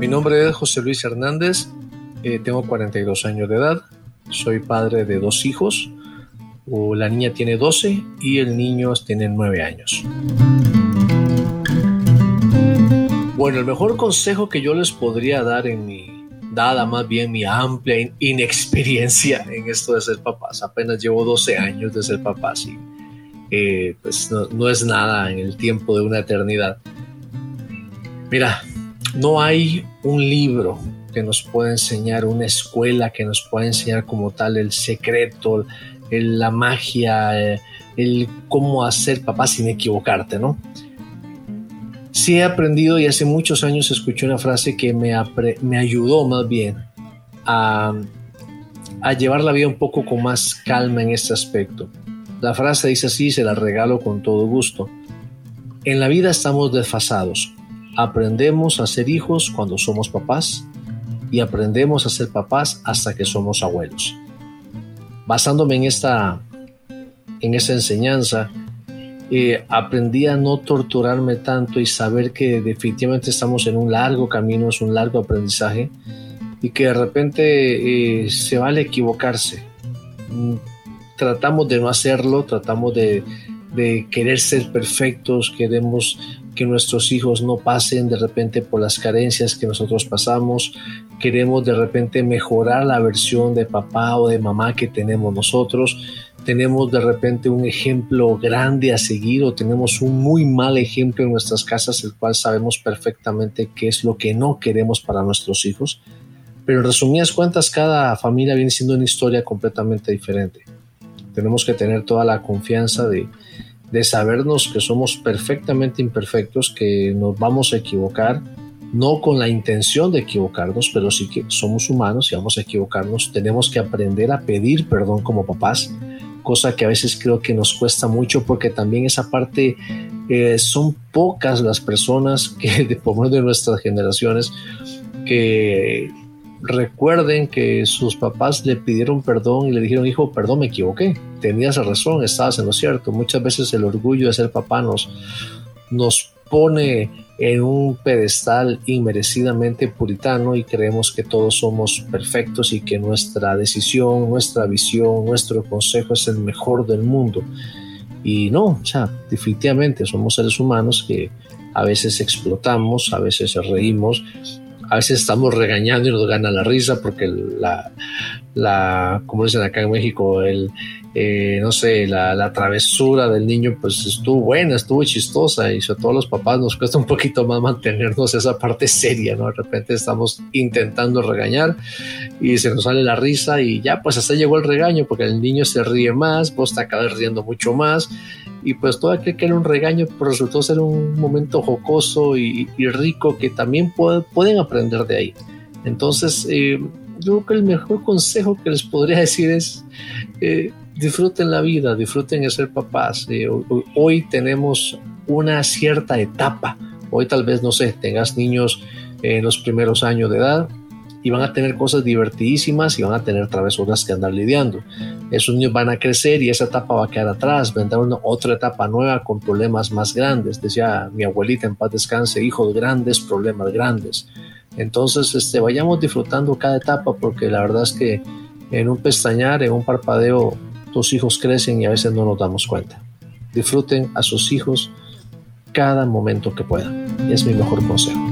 Mi nombre es José Luis Hernández, eh, tengo 42 años de edad, soy padre de dos hijos, la niña tiene 12 y el niño tiene 9 años. Bueno, el mejor consejo que yo les podría dar en mi, dada más bien mi amplia inexperiencia en esto de ser papás, apenas llevo 12 años de ser papás y eh, pues no, no es nada en el tiempo de una eternidad. Mira, no hay un libro que nos pueda enseñar, una escuela que nos pueda enseñar como tal el secreto, la magia, eh, el cómo hacer papá sin equivocarte, ¿no? Sí he aprendido y hace muchos años escuché una frase que me, me ayudó más bien a, a llevar la vida un poco con más calma en este aspecto. La frase dice así, se la regalo con todo gusto. En la vida estamos desfasados. Aprendemos a ser hijos cuando somos papás y aprendemos a ser papás hasta que somos abuelos basándome en esta, en esa enseñanza, eh, aprendí a no torturarme tanto y saber que definitivamente estamos en un largo camino, es un largo aprendizaje y que de repente eh, se vale equivocarse. Mm, tratamos de no hacerlo, tratamos de, de querer ser perfectos, queremos que nuestros hijos no pasen de repente por las carencias que nosotros pasamos, queremos de repente mejorar la versión de papá o de mamá que tenemos nosotros, tenemos de repente un ejemplo grande a seguir o tenemos un muy mal ejemplo en nuestras casas, el cual sabemos perfectamente qué es lo que no queremos para nuestros hijos. Pero en resumidas cuentas, cada familia viene siendo una historia completamente diferente. Tenemos que tener toda la confianza de, de sabernos que somos perfectamente imperfectos, que nos vamos a equivocar, no con la intención de equivocarnos, pero sí que somos humanos y vamos a equivocarnos. Tenemos que aprender a pedir perdón como papás, cosa que a veces creo que nos cuesta mucho porque también esa parte eh, son pocas las personas que, de, por de nuestras generaciones, que recuerden que sus papás le pidieron perdón y le dijeron, hijo, perdón, me equivoqué, tenías razón, estabas en lo cierto. Muchas veces el orgullo de ser papá nos, nos pone en un pedestal inmerecidamente puritano y creemos que todos somos perfectos y que nuestra decisión, nuestra visión, nuestro consejo es el mejor del mundo. Y no, o sea, definitivamente somos seres humanos que a veces explotamos, a veces reímos, a veces estamos regañando y nos gana la risa porque la, la como dicen acá en México, el, eh, no sé, la, la, travesura del niño pues estuvo buena, estuvo chistosa y sobre todo los papás nos cuesta un poquito más mantenernos esa parte seria, ¿no? De repente estamos intentando regañar y se nos sale la risa y ya pues hasta llegó el regaño porque el niño se ríe más, vos te acabas riendo mucho más y pues todo aquel que era un regaño pues resultó ser un momento jocoso y, rico que también pueden aprender de ahí. Entonces, eh, yo creo que el mejor consejo que les podría decir es eh, disfruten la vida, disfruten de ser papás. Eh, hoy, tenemos una cierta etapa. Hoy tal vez, no sé, tengas niños en los primeros años de edad y van a tener cosas divertidísimas y van a tener travesuras que andar lidiando. Esos niños van a crecer y esa etapa va a quedar atrás, vendrá una otra etapa nueva con problemas más grandes. Decía mi abuelita en paz descanse, hijos grandes, problemas grandes. Entonces, este, vayamos disfrutando cada etapa porque la verdad es que en un pestañar, en un parpadeo, tus hijos crecen y a veces no nos damos cuenta. Disfruten a sus hijos cada momento que puedan. Es mi mejor consejo.